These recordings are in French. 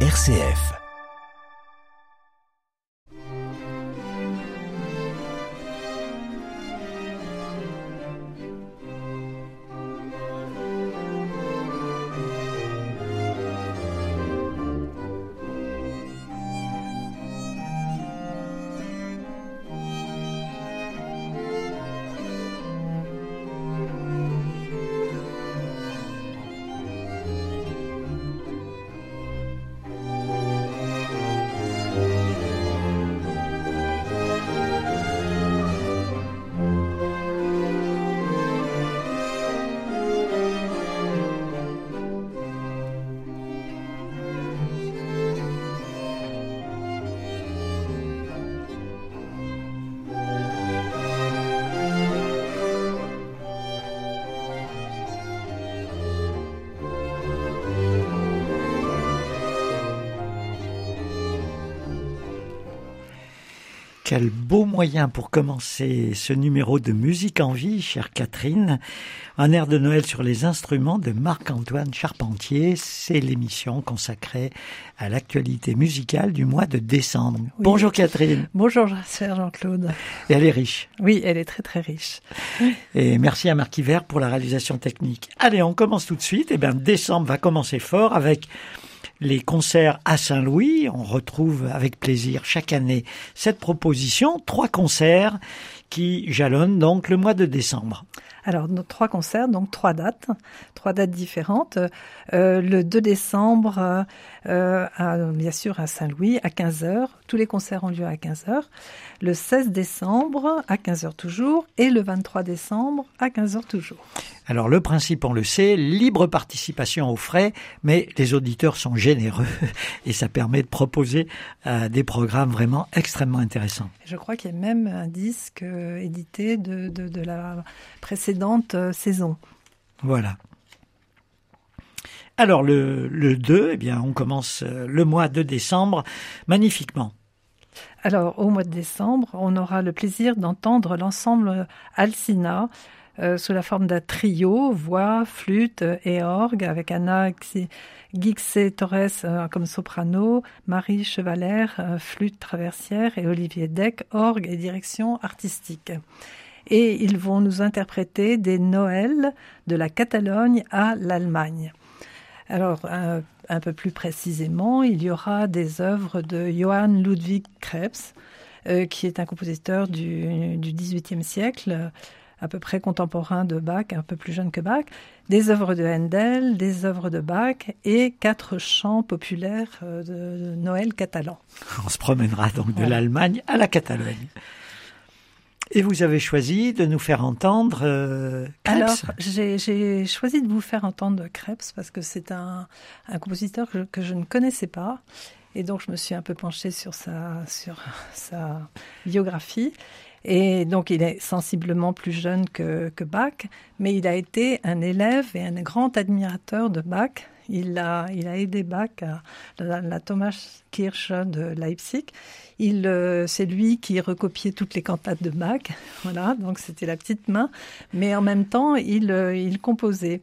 RCF. Moyen pour commencer ce numéro de musique en vie, chère Catherine. Un air de Noël sur les instruments de Marc-Antoine Charpentier. C'est l'émission consacrée à l'actualité musicale du mois de décembre. Bonjour Catherine. Bonjour Jean-Claude. Et elle est riche. Oui, elle est très très riche. Et merci à Marc Hiver pour la réalisation technique. Allez, on commence tout de suite. Eh bien, décembre va commencer fort avec les concerts à Saint-Louis. On retrouve avec plaisir chaque année cette proposition, trois concerts qui jalonnent donc le mois de décembre. Alors, nos trois concerts, donc trois dates, trois dates différentes. Euh, le 2 décembre, euh, à, bien sûr à Saint-Louis, à 15h. Tous les concerts ont lieu à 15h. Le 16 décembre, à 15h toujours. Et le 23 décembre, à 15h toujours. Alors, le principe, on le sait, libre participation aux frais, mais les auditeurs sont généreux et ça permet de proposer euh, des programmes vraiment extrêmement intéressants. Je crois qu'il y a même un disque euh, édité de, de, de la précédente euh. Voilà. Alors le, le 2, eh bien, on commence euh, le mois de décembre magnifiquement. Alors au mois de décembre, on aura le plaisir d'entendre l'ensemble Alcina euh, sous la forme d'un trio, voix, flûte et orgue, avec Anna Guixé Torres euh, comme soprano, Marie Chevaler, euh, flûte traversière et Olivier Deck, orgue et direction artistique. Et ils vont nous interpréter des Noëls de la Catalogne à l'Allemagne. Alors, un, un, peu plus précisément, il y aura des œuvres de Johann Ludwig Krebs, euh, qui est un compositeur du, du XVIIIe siècle, à peu près contemporain de Bach, un peu plus jeune que Bach, des œuvres de Handel, des œuvres de Bach et quatre chants populaires euh, de Noël catalan. On se promènera donc de l'Allemagne à la Catalogne. Et vous avez choisi de nous faire entendre euh, Krebs. Alors, j'ai choisi de vous faire entendre Krebs parce que c'est un, compositeur que, je ne connaissais pas. Et donc, je me suis un peu penchée sur sa, biographie. Et donc, il est sensiblement plus jeune que Bach, mais il a été un élève et un grand admirateur de Bach. Il a, aidé Bach à la, Thomas Kirche de Leipzig. Il, euh, c'est lui qui recopiait toutes les cantates de Bach. Voilà, donc c'était la petite main. Mais en même temps, il, euh, il composait.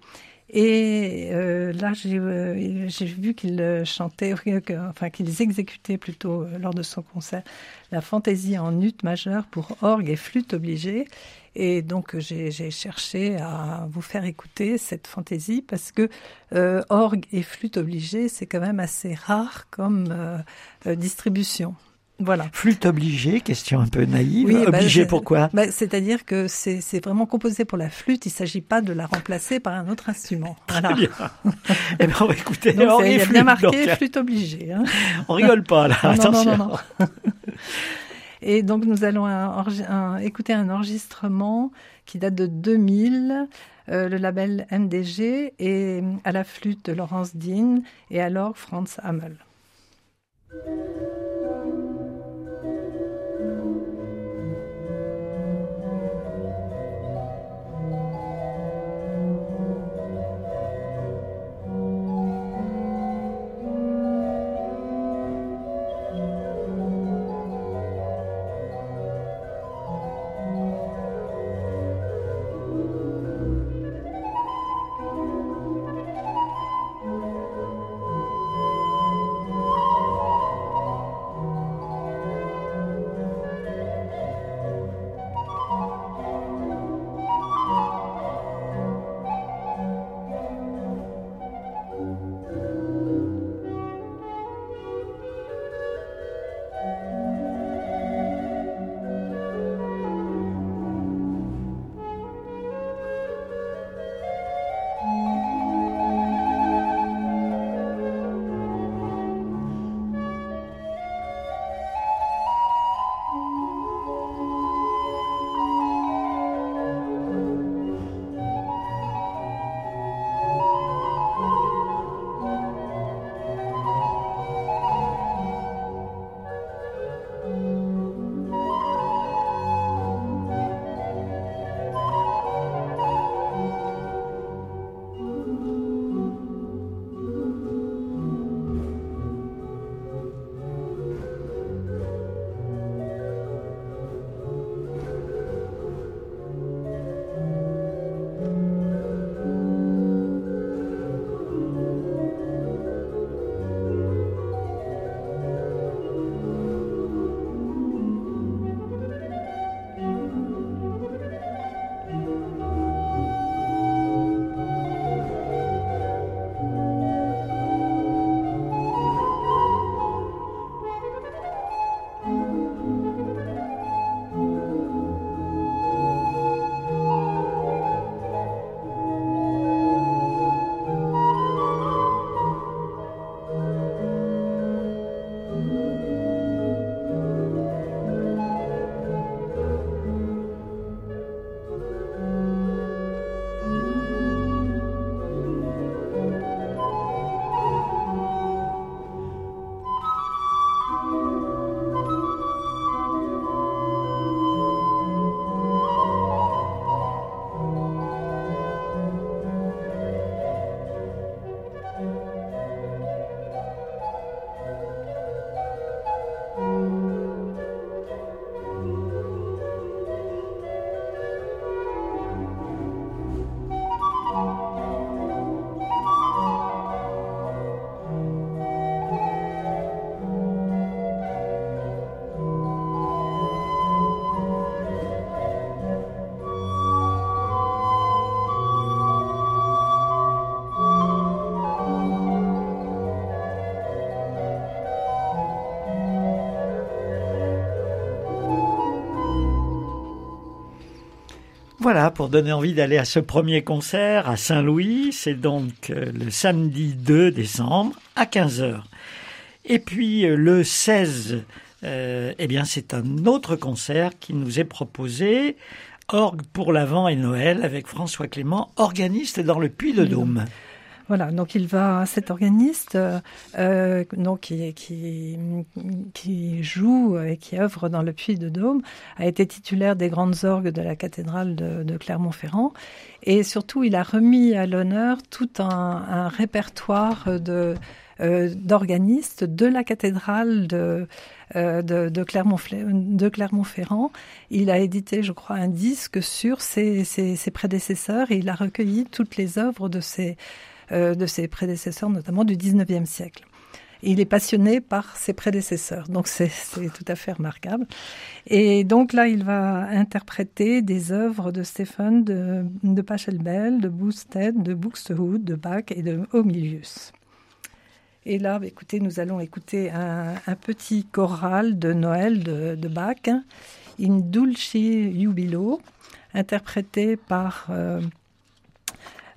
Et euh, là, j'ai euh, vu qu'ils chantaient, enfin qu'ils exécutaient plutôt euh, lors de son concert la fantaisie en ut majeur pour orgue et flûte obligée. Et donc j'ai cherché à vous faire écouter cette fantaisie parce que euh, orgue et flûte obligée, c'est quand même assez rare comme euh, distribution. Voilà. Flûte obligée, question un peu naïve. Oui, obligée bah, pourquoi? bah, C'est-à-dire que c'est vraiment composé pour la flûte. Il ne s'agit pas de la remplacer par un autre instrument. Voilà. Bien. eh bien, écoutez, donc, il y a bien marqué donc, flûte obligée. Hein. On rigole pas là. non, attention. Non, non, non. Et donc nous allons un, un, écouter un enregistrement qui date de 2000, euh, le label MDG, et à la flûte de Laurence Dean et à l'orgue Franz Hamel. Voilà, pour donner envie d'aller à ce premier concert à Saint-Louis, c'est donc euh, le samedi 2 décembre à 15h. Et puis euh, le 16, euh, eh bien c'est un autre concert qui nous est proposé, Orgue pour l'Avent et Noël avec François Clément, organiste dans le Puy-de-Dôme. Voilà, donc il va, cet organiste, euh, donc qui, joue et qui œuvre dans le Puy de Dôme, a été titulaire des grandes orgues de la cathédrale de, Clermont-Ferrand, et surtout il a remis à l'honneur tout un, répertoire euh, d'organistes de la cathédrale de, euh, Clermont-Ferrand. Il a édité, je crois, un disque sur ses, ses, prédécesseurs et il a recueilli toutes les œuvres de ses, euh, de ses prédécesseurs, notamment du 19e siècle. Il est passionné par ses prédécesseurs, donc c'est tout à fait remarquable. Et donc là, il va interpréter des œuvres de Stephen, de, Pachelbel, de Boosted, de Buxtehude, de Bach et de Homilius. Et là, bah, écoutez, nous allons écouter un, petit choral de Noël de, Bach, In Dulci Jubilo, interprété par euh,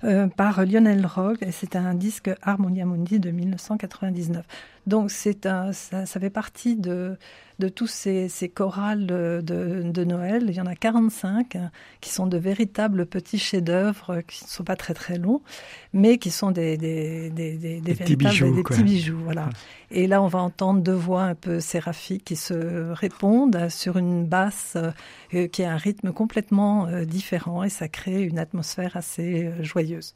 euh, par Lionel Rogue et c'est un disque Harmonia Mundi de 1999. Donc c'est un, ça, ça, fait partie de, de tous ces, ces chorales de, de, de, Noël. Il y en a 45 hein, qui sont de véritables petits chefs-d'œuvre qui ne sont pas très très longs, mais qui sont des, des, des, des, des petits bijoux. Des petits bijoux voilà. Et là, on va entendre deux voix un peu séraphiques qui se répondent sur une basse euh, qui a un rythme complètement euh, différent et ça crée une atmosphère assez euh, joyeuse.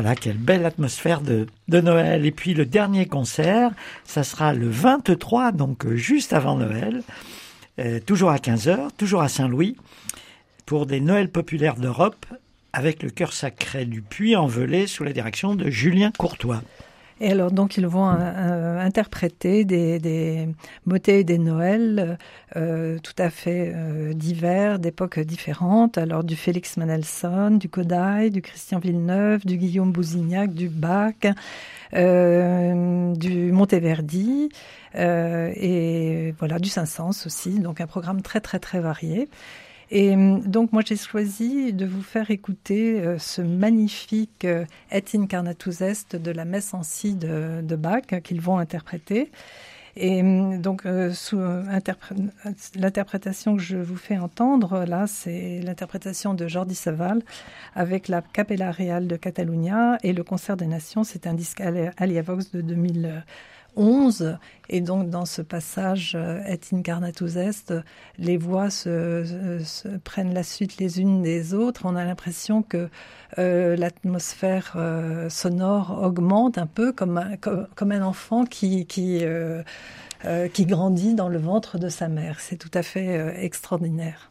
Voilà, quelle belle atmosphère de, Noël. Et puis le dernier concert, ça sera le 23, donc euh, juste avant Noël, euh, toujours à 15h, toujours à Saint-Louis, pour des Noëls populaires d'Europe, avec le cœur sacré du Puy-en-Velay sous la direction de Julien Courtois. Et alors, donc, ils vont euh, interpréter des, des motets des Noëls euh, tout à fait euh, divers, d'époques différentes. Alors, du Félix Mendelssohn, du Kodály, du Christian Villeneuve, du Guillaume Bousignac, du Bach, euh, du Monteverdi, euh, et voilà, du Saint-Saëns aussi. Donc, un programme très, très, très varié. Et donc moi j'ai choisi de vous faire écouter euh, ce magnifique euh, Et incarnatus est de la messe en si de, de Bach qu'ils vont interpréter. Et donc euh, l'interprétation que je vous fais entendre là, c'est l'interprétation de Jordi Saval avec la Capella Real de Catalunya et le Concert des Nations. C'est un disque Aliavox de 2000. 11. Et donc, dans ce passage euh, Et incarnatus est, les voix se, prennent la suite les unes des autres. On a l'impression que euh, l'atmosphère euh, sonore augmente un peu comme un, enfant qui, grandit dans le ventre de sa mère. C'est tout à fait extraordinaire.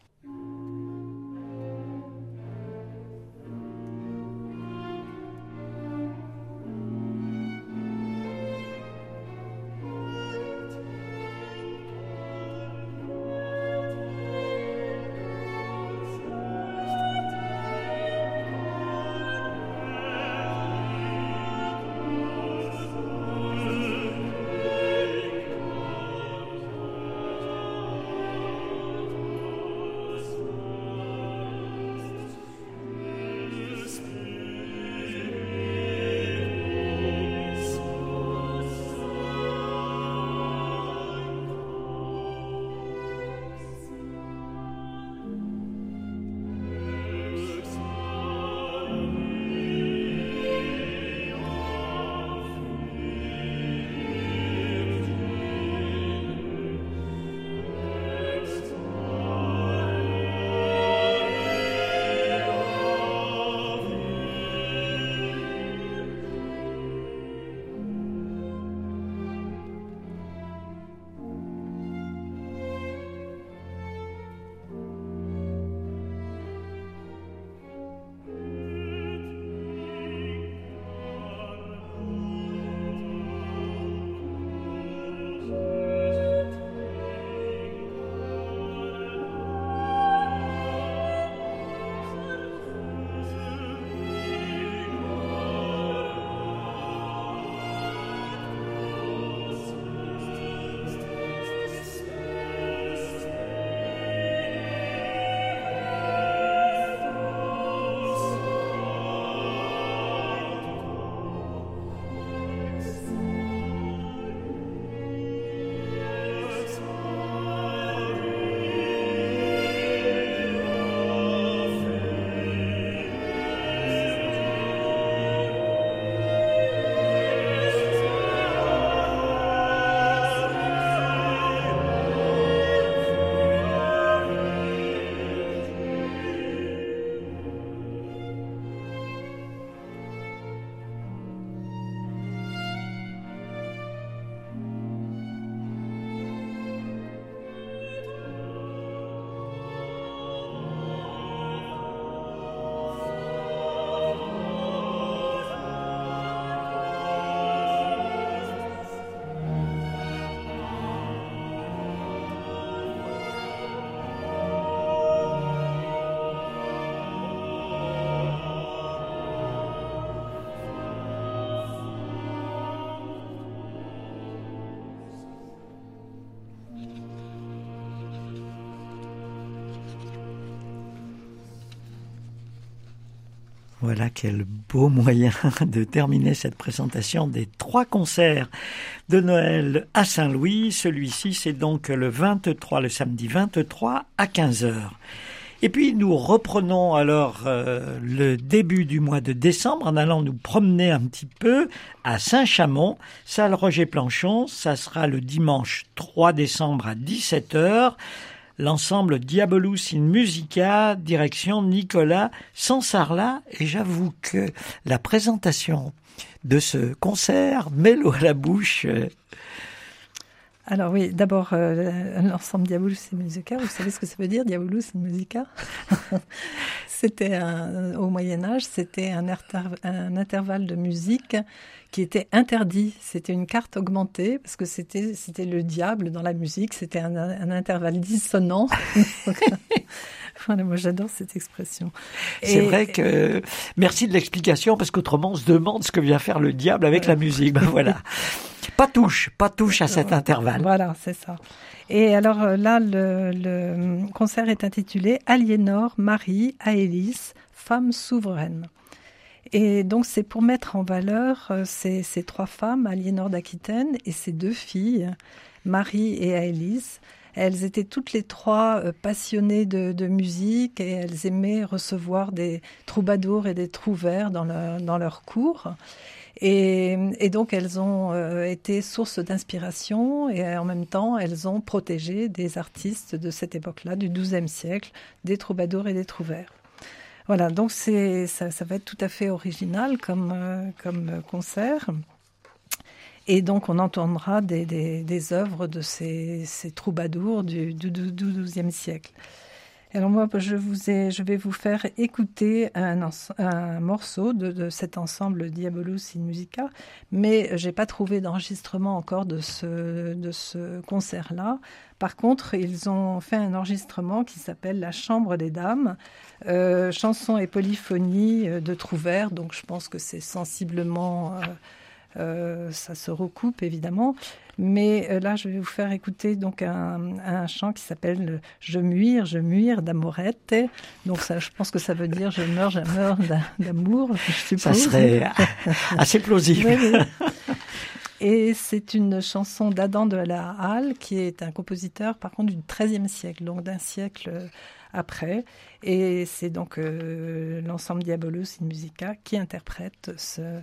Voilà quel beau moyen de terminer cette présentation des trois concerts de Noël à Saint-Louis. Celui-ci, c'est donc le 23, le samedi 23 à 15h. Et puis nous reprenons alors euh, le début du mois de décembre en allant nous promener un petit peu à Saint-Chamond, salle Roger Planchon. Ça sera le dimanche 3 décembre à 17h l'ensemble Diabolus in Musica, direction Nicolas Sansarla. Et j'avoue que la présentation de ce concert l'eau à la bouche. Alors oui, d'abord, euh, l'ensemble Diabolus in Musica, vous savez ce que ça veut dire, Diabolus in Musica? C'était au Moyen Âge, c'était un, un intervalle de musique qui était interdit. C'était une carte augmentée parce que c'était c'était le diable dans la musique. C'était un, un, intervalle dissonant. voilà, moi j'adore cette expression. C'est vrai que merci de l'explication parce qu'autrement on se demande ce que vient faire le diable avec la musique. Ben voilà. Pas touche, pas touche à cet intervalle. Voilà, c'est ça. Et alors euh, là, le, le concert est intitulé Aliénor, Marie, Aélis, femme souveraine. Et donc c'est pour mettre en valeur euh, ces, ces trois femmes, Aliénor d'Aquitaine et ses deux filles, Marie et Aélise. Elles étaient toutes les trois euh, passionnées de, musique et elles aimaient recevoir des troubadours et des trouvères dans, leur, dans leur cours. Et, et, donc elles ont euh, été source d'inspiration et en même temps elles ont protégé des artistes de cette époque-là, du XIIe siècle, des troubadours et des trouvères. Voilà, donc ça, ça, va être tout à fait original comme, euh, comme concert. Et donc on entendra des, des, œuvres de ces, troubadours du, XIIe siècle. Alors moi, je, vais vous faire écouter un, morceau de, cet ensemble Diabolus in Musica, mais j'ai pas trouvé d'enregistrement encore de ce, de ce concert-là. Par contre, ils ont fait un enregistrement qui s'appelle La Chambre des Dames, euh, chansons et polyphonie euh, de Trouvert, donc je pense que c'est sensiblement, euh, euh, ça se recoupe évidemment. Mais euh, là, je vais vous faire écouter donc un, un chant qui s'appelle Je muire, je muire d'amorette. Donc ça, je pense que ça veut dire je meurs, je meurs d'amour. Ça serait assez plausible. oui, oui. Et c'est une chanson d'Adam de la Halle, qui est un compositeur, par contre, du XIIIe siècle, donc d'un siècle après. Et c'est donc euh, l'ensemble Diabolus in Musica qui interprète ce,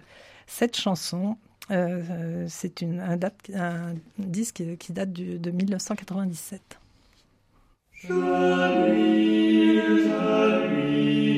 cette chanson. Euh, c'est un, disque qui date de 1997. Je lui, je lui.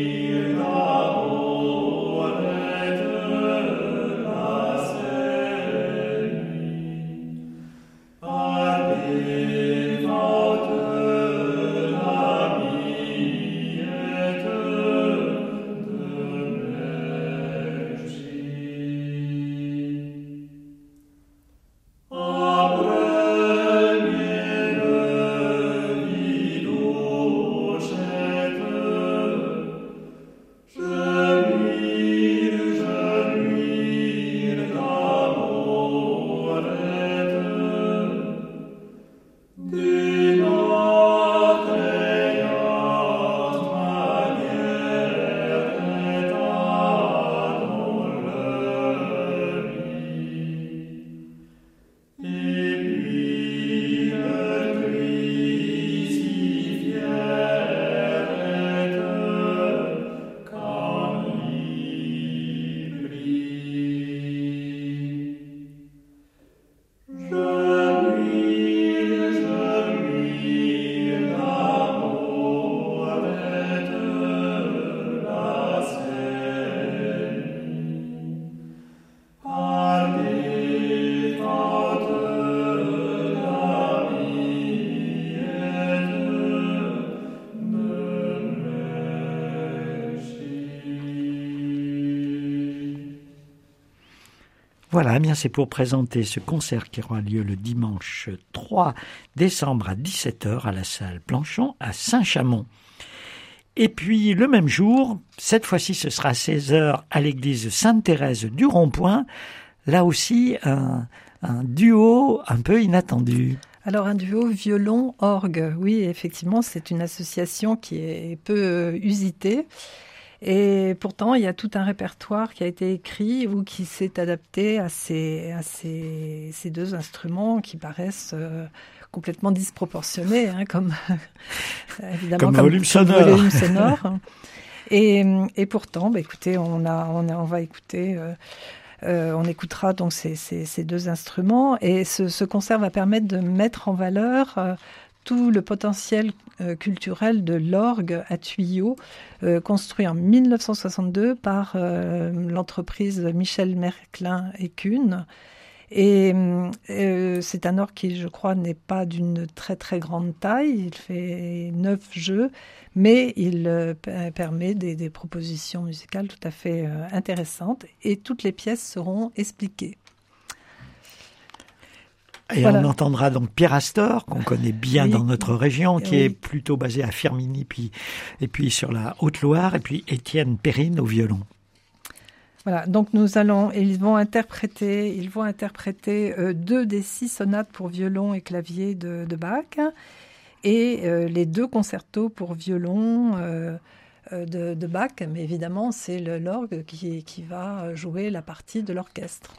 Voilà, eh bien c'est pour présenter ce concert qui aura lieu le dimanche 3 décembre à 17h à la salle Planchon à Saint-Chamond. Et puis le même jour, cette fois-ci ce sera à 16h à l'église Sainte-Thérèse du Rond-Point, là aussi un, un duo un peu inattendu. Alors un duo violon-orgue, oui effectivement c'est une association qui est peu usitée Et pourtant, il y a tout un répertoire qui a été écrit ou qui s'est adapté à ces, à ces, ces, deux instruments qui paraissent euh, complètement disproportionnés, hein, comme évidemment comme, volume sonore. Volume sonore. et, et, pourtant, bah, écoutez, on, a, on, a, on va écouter. Euh, euh, on écoutera donc ces, ces, ces, deux instruments et ce, ce, concert va permettre de mettre en valeur euh, tout le potentiel euh, culturel de l'orgue à tuyaux, euh, construit en 1962 par euh, l'entreprise Michel Merclin et Kuhn. Et c'est un orgue qui, je crois, n'est pas d'une très très grande taille. Il fait neuf jeux, mais il permet des, propositions musicales tout à fait intéressantes. Et toutes les pièces seront expliquées. Et on entendra donc Pierre Astor, qu'on connaît bien dans notre région, qui est plutôt basé à Firminy, puis, et puis sur la Haute-Loire, et puis Étienne Perrine au violon. Voilà, donc nous allons, ils vont interpréter, ils vont interpréter euh, deux des six sonates pour violon et clavier de, de Bach, et euh, les deux concertos pour violon euh, de, de, Bach, mais évidemment c'est l'orgue qui, qui va jouer la partie de l'orchestre.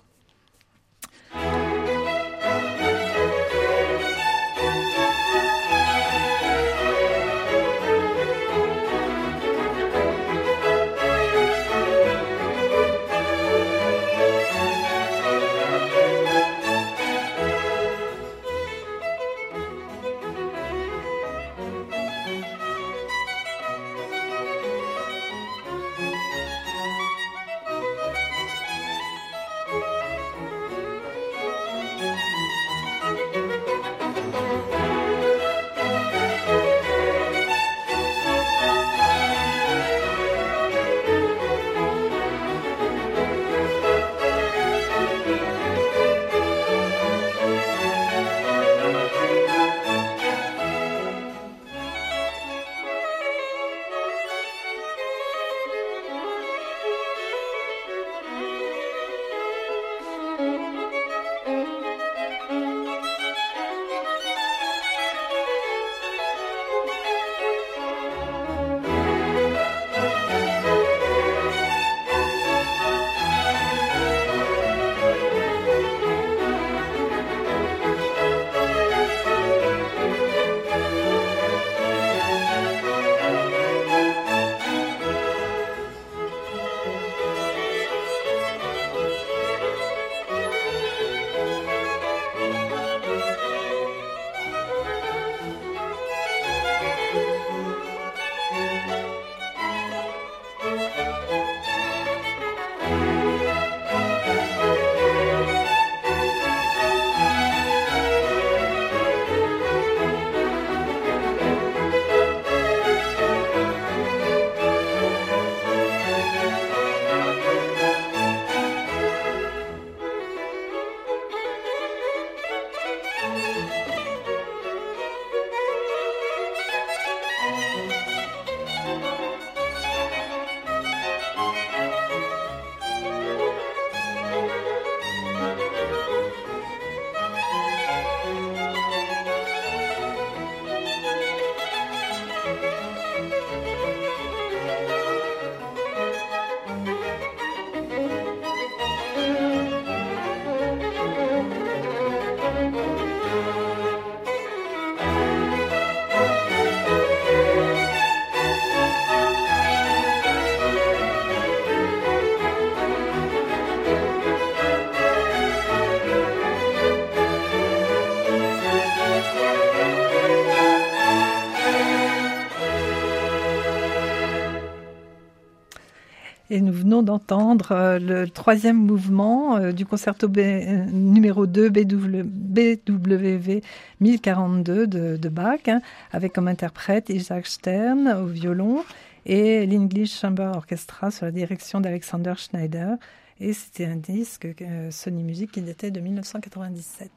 D'entendre euh, le troisième mouvement euh, du concerto euh, numéro 2 BW, BWV 1042 de, Bach, hein, avec comme interprète Isaac Stern au violon et l'English Chamber Orchestra sur la direction d'Alexander Schneider. Et c'était un disque Sony Music qui datait de 1997.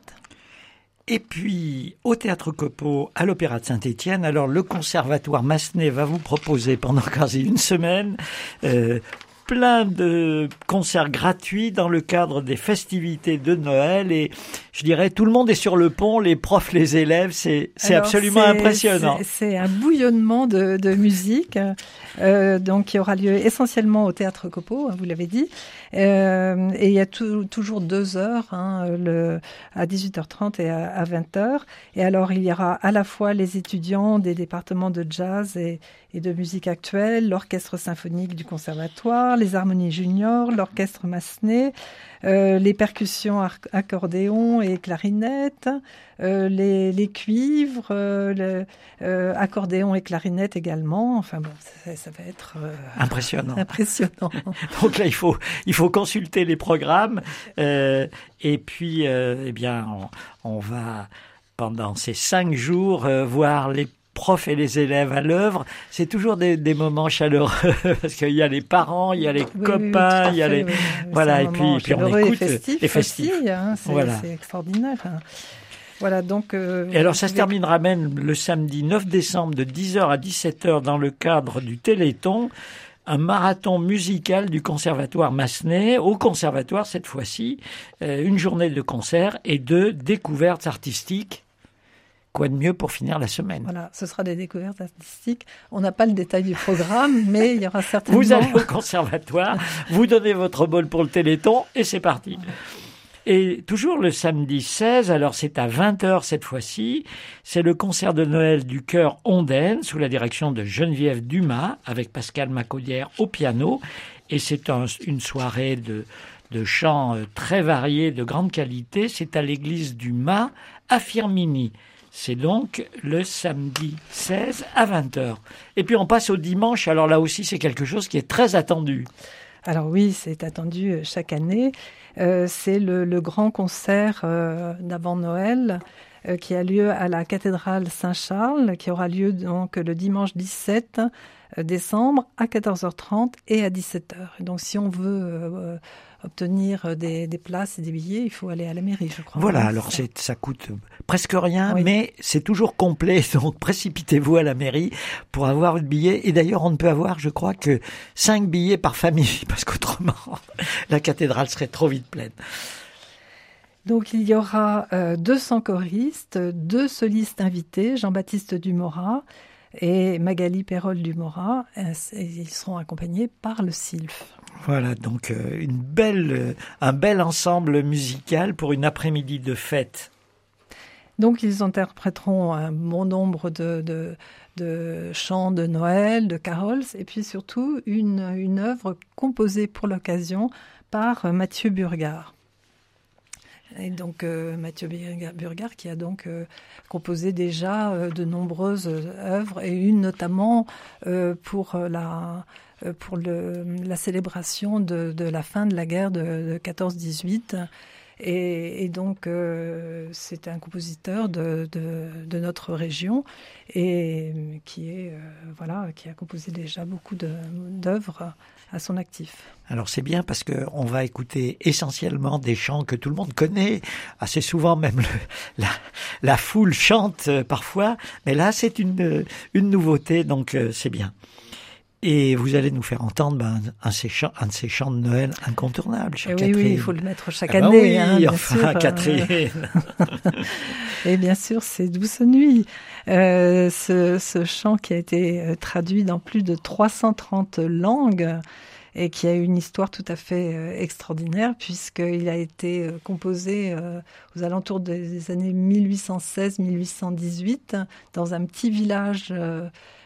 Et puis, au Théâtre Copeau, à l'Opéra de Saint-Étienne, alors le Conservatoire Massenet va vous proposer pendant quasi une semaine plein de concerts gratuits dans le cadre des festivités de Noël et je dirais tout le monde est sur le pont, les profs, les élèves, c'est absolument impressionnant. C'est un bouillonnement de, de musique. euh, donc qui aura lieu essentiellement au Théâtre Copeau, hein, vous l'avez dit. Euh, et il y a toujours deux heures, hein, le, à 18h30 et à, 20h. Et alors, il y aura à la fois les étudiants des départements de jazz et, et de musique actuelle, l'orchestre symphonique du conservatoire, les harmonies juniors, l'orchestre Massenet, euh, les percussions accordéon et clarinette, euh, les, les, cuivres, euh, le, accordéon et clarinette également. Enfin bon, ça, ça va être impressionnant. Impressionnant. Donc là, il faut il faut consulter les programmes et puis eh bien on, on, va pendant ces cinq jours voir les profs et les élèves à l'œuvre, c'est toujours des, des, moments chaleureux parce qu'il y a les parents, il y a les copains, il y a les voilà et puis, puis on écoute et festif, et festif. Hein, c'est extraordinaire. Hein. Voilà, donc. Euh, et alors, ça se terminera même le samedi 9 décembre de 10h à 17h dans le cadre du Téléthon, un marathon musical du Conservatoire Massenet, au Conservatoire cette fois-ci, euh, une journée de concert et de découvertes artistiques Quoi de mieux pour finir la semaine Voilà, ce sera des découvertes artistiques. On n'a pas le détail du programme, mais il y aura certainement... Vous allez au conservatoire, vous donnez votre bol pour le Téléthon et c'est parti. Et toujours le samedi 16, alors c'est à 20h cette fois-ci, c'est le concert de Noël du chœur Ondaine sous la direction de Geneviève Dumas avec Pascal Macaudière au piano. Et c'est une soirée de, de chants euh, très variés, de grande qualité. C'est à l'église du Mât à Firmini. C'est donc le samedi 16 à 20h. Et puis on passe au dimanche, alors là aussi c'est quelque chose qui est très attendu. Alors oui, c'est attendu euh, chaque année. Euh, c'est le, grand concert euh, d'avant Noël qui a lieu à la cathédrale Saint-Charles, qui aura lieu donc le dimanche 17 décembre à 14h30 et à 17h. donc si on veut obtenir des, places et des billets, il faut aller à la mairie, je crois. Voilà, alors ça coûte presque rien, mais c'est toujours complet, donc précipitez-vous à la mairie pour avoir le billet. Et d'ailleurs, on ne peut avoir, je crois, que cinq billets par famille, parce qu'autrement, la cathédrale serait trop vite pleine. Donc il y aura 200 euh, choristes, deux solistes invités, Jean-Baptiste Dumora et Magali Perrol Dumora. ils seront accompagnés par le SILF. Voilà, donc euh, une belle, euh, un bel ensemble musical pour une après-midi de fête. Donc ils interpréteront un bon nombre de, de, chants de Noël, de carols, et puis surtout une, une œuvre composée pour l'occasion par Mathieu Burgard. Et donc Mathieu Burgard qui a donc composé déjà de nombreuses œuvres et une notamment pour la euh, pour la célébration de, la fin de la guerre de, 14-18. Et, donc, euh, c'est un compositeur de, notre région et qui, est, euh, voilà, qui a composé déjà beaucoup d'œuvres à son actif. Alors c'est bien parce que on va écouter essentiellement des chants que tout le monde connaît, assez souvent même la, la, foule chante parfois, mais là c'est une, une nouveauté donc c'est bien. Et vous allez nous faire entendre ben, un, de ces chants, un de ces chants de Noël incontournables, chère oui, Oui, il faut le mettre chaque ah ben année. oui, hein, bien enfin, sûr. Catherine. et bien sûr, c'est Douce Nuit. Euh, ce, ce, chant qui a été euh, traduit dans plus de 330 langues et qui a une histoire tout à fait euh, extraordinaire puisqu'il a été composé aux alentours des années 1816-1818 dans un petit village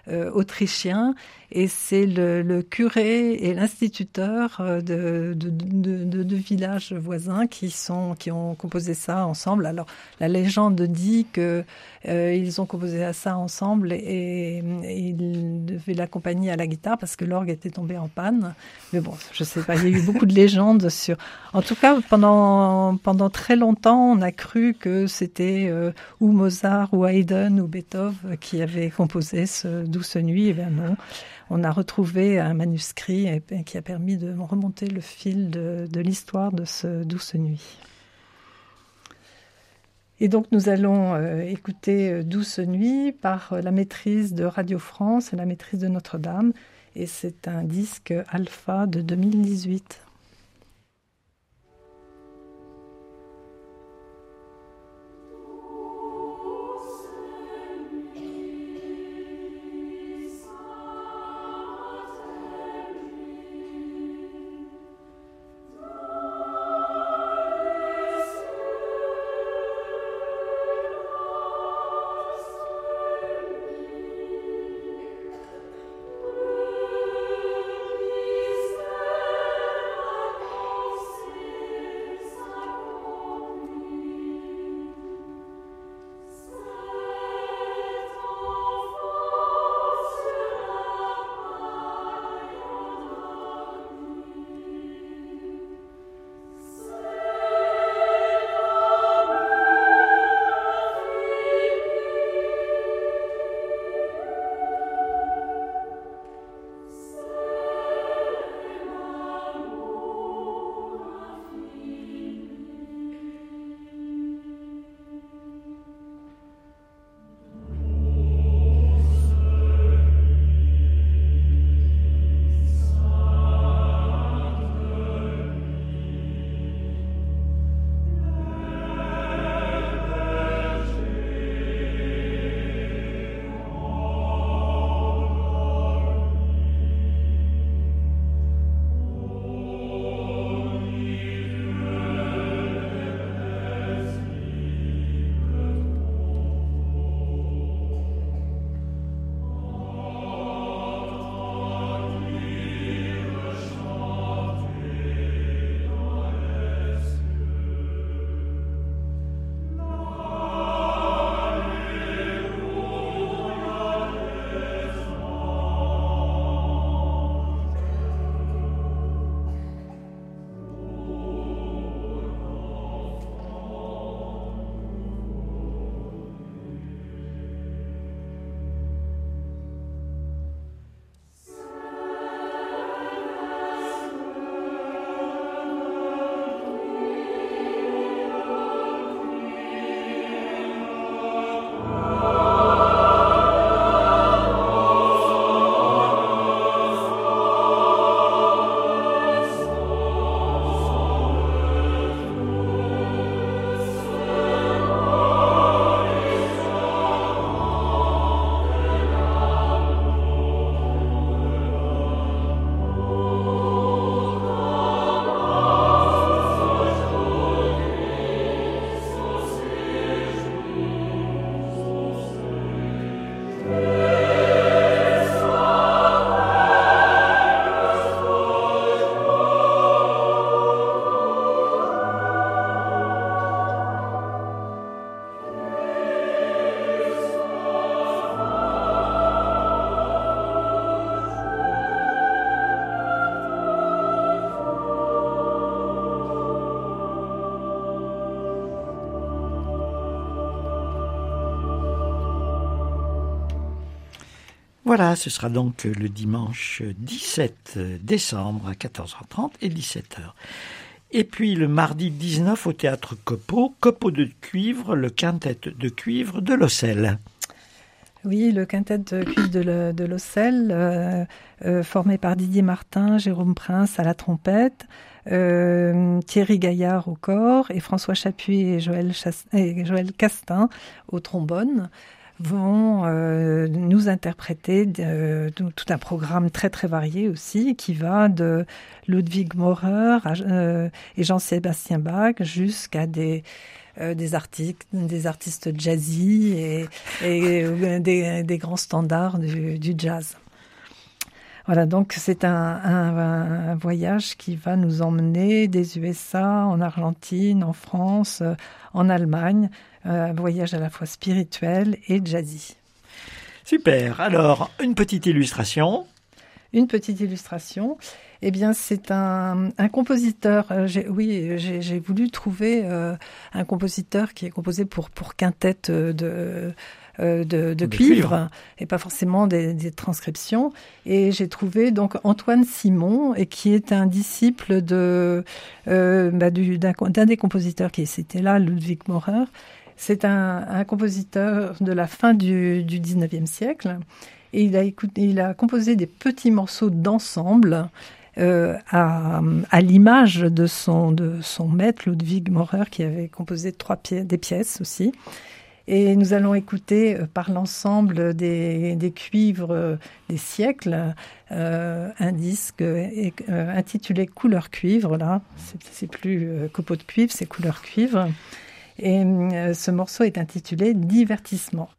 euh, autrichien et c'est le, curé et l'instituteur euh, de, de, de, de, villages voisins qui sont qui ont composé ça ensemble. Alors la légende dit que euh, ils ont composé ça ensemble et, ils devaient l'accompagner à la guitare parce que l'orgue était tombé en panne. Mais bon, je sais pas. Il y a eu beaucoup de légendes sur. En tout cas, pendant pendant très longtemps, on a cru que c'était ou Mozart ou Haydn ou Beethoven qui avaient composé ce Douce Nuit. Et bien non on a retrouvé un manuscrit qui a permis de remonter le fil de, l'histoire de ce Douce Nuit. Et donc nous allons euh, écouter euh, Douce Nuit par euh, la maîtrise de Radio France et la maîtrise de Notre-Dame. Et c'est un disque alpha de 2018. Ce sera donc le dimanche 17 décembre à 14h30 et 17h. Et puis le mardi 19 au théâtre Copeau, Copeau de cuivre, le quintet de cuivre de Lossel. Oui, le quintet de cuivre de, Lossel, euh, euh, formé par Didier Martin, Jérôme Prince à la trompette, euh, Thierry Gaillard au corps et François Chapuis et Joël, et Joël Castin au trombone vont euh, nous interpréter de, tout un programme très très varié aussi qui va de Ludwig Maurer euh, et Jean-Sébastien Bach jusqu'à des euh, des artistes, des artistes jazzy et, et des, des, grands standards du, du jazz. Voilà, donc c'est un, un, un, voyage qui va nous emmener des USA en Argentine, en France, en Allemagne, un voyage à la fois spirituel et jazzy. Super. Alors, une petite illustration. Une petite illustration. Eh bien, c'est un, un, compositeur. Euh, oui, j'ai voulu trouver euh, un compositeur qui est composé pour pour quintette de euh, de, de, cuivre, et pas forcément des, des transcriptions. Et j'ai trouvé donc Antoine Simon, et qui est un disciple de euh, bah, d'un des compositeurs qui était là, Ludwig Maurer, c'est un, compositeur de la fin du, du 19e siècle. Et il a, écouté, il a composé des petits morceaux d'ensemble euh, à, l'image de son, de son maître Ludwig Maurer qui avait composé trois des pièces aussi. Et nous allons écouter euh, par l'ensemble des, cuivres euh, des siècles un disque intitulé Couleur cuivre. Là, c'est plus copeaux de cuivre, c'est couleur cuivre. Et euh, ce morceau est intitulé Divertissement.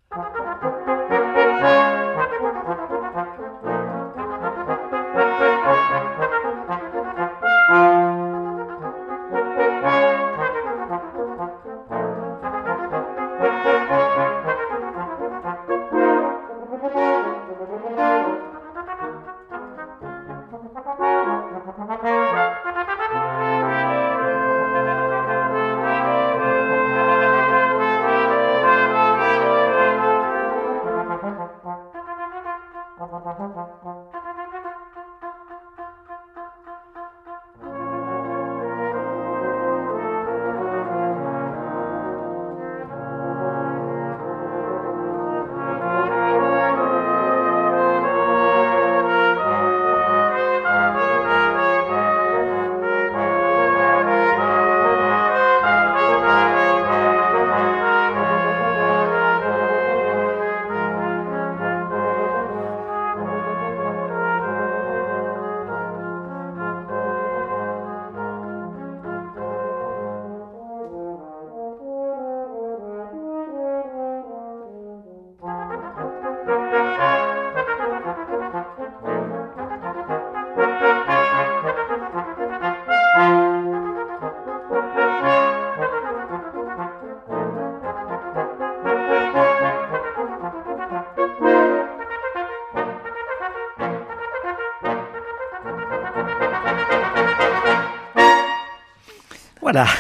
Voilà.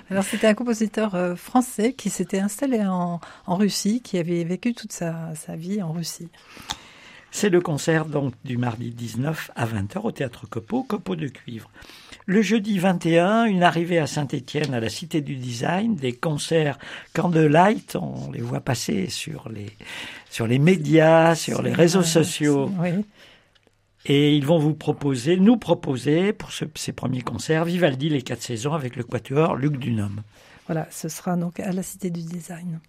Alors c'était un compositeur euh, français qui s'était installé en, en, Russie, qui avait vécu toute sa, sa vie en Russie. C'est le concert donc du mardi 19 à 20h au théâtre Copeau, Copeau de cuivre. Le jeudi 21, une arrivée à Saint-Étienne à la Cité du Design, des concerts Candlelight, on les voit passer sur les sur les médias, sur les réseaux sociaux. Oui. Et ils vont vous proposer, nous proposer pour ces premiers concerts, Vivaldi les quatre saisons avec le quatuor Luc Dunhomme. Voilà, ce sera donc à la Cité du Design.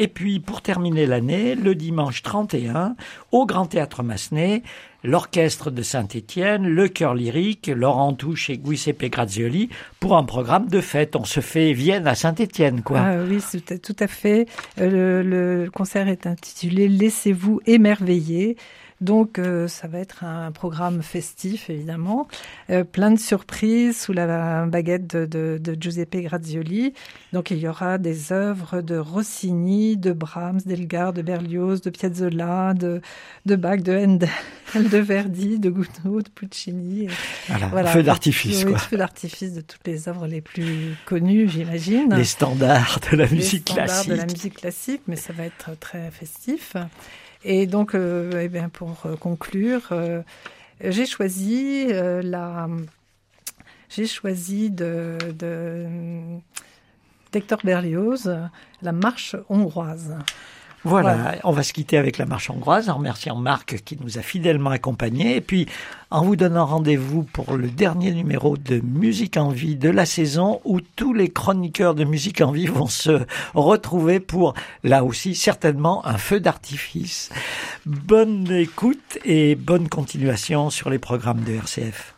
Et puis, pour terminer l'année, le dimanche 31, au Grand Théâtre Massenet, l'orchestre de Saint-Étienne, le chœur lyrique, Laurent Touche et Giuseppe Grazioli, pour un programme de fête. On se fait Vienne à Saint-Étienne, quoi. Ah, oui, tout à fait. Euh, le, le concert est intitulé Laissez-vous émerveiller. Donc euh, ça va être un programme festif évidemment, euh, plein de surprises sous la baguette de, de, de, Giuseppe Grazioli. Donc il y aura des œuvres de Rossini, de Brahms, d'Elgar, de Berlioz, de Piazzolla, de, de Bach, de Handel, de Verdi, de Gounod, de Puccini. Voilà, voilà. feu d'artifice oui, Feu d'artifice de toutes les œuvres les plus connues, j'imagine. Les standards de la musique les standards classique. de la musique classique, mais ça va être très festif. Et donc, euh, eh pour euh, conclure, euh, j'ai choisi la, j'ai choisi de, de d'Hector Berlioz, la marche hongroise. Voilà, voilà, on va se quitter avec la marche hongroise en remerciant Marc qui nous a fidèlement accompagnés et puis en vous donnant rendez-vous pour le dernier numéro de Musique en vie de la saison où tous les chroniqueurs de Musique en vie vont se retrouver pour là aussi certainement un feu d'artifice. Bonne écoute et bonne continuation sur les programmes de RCF.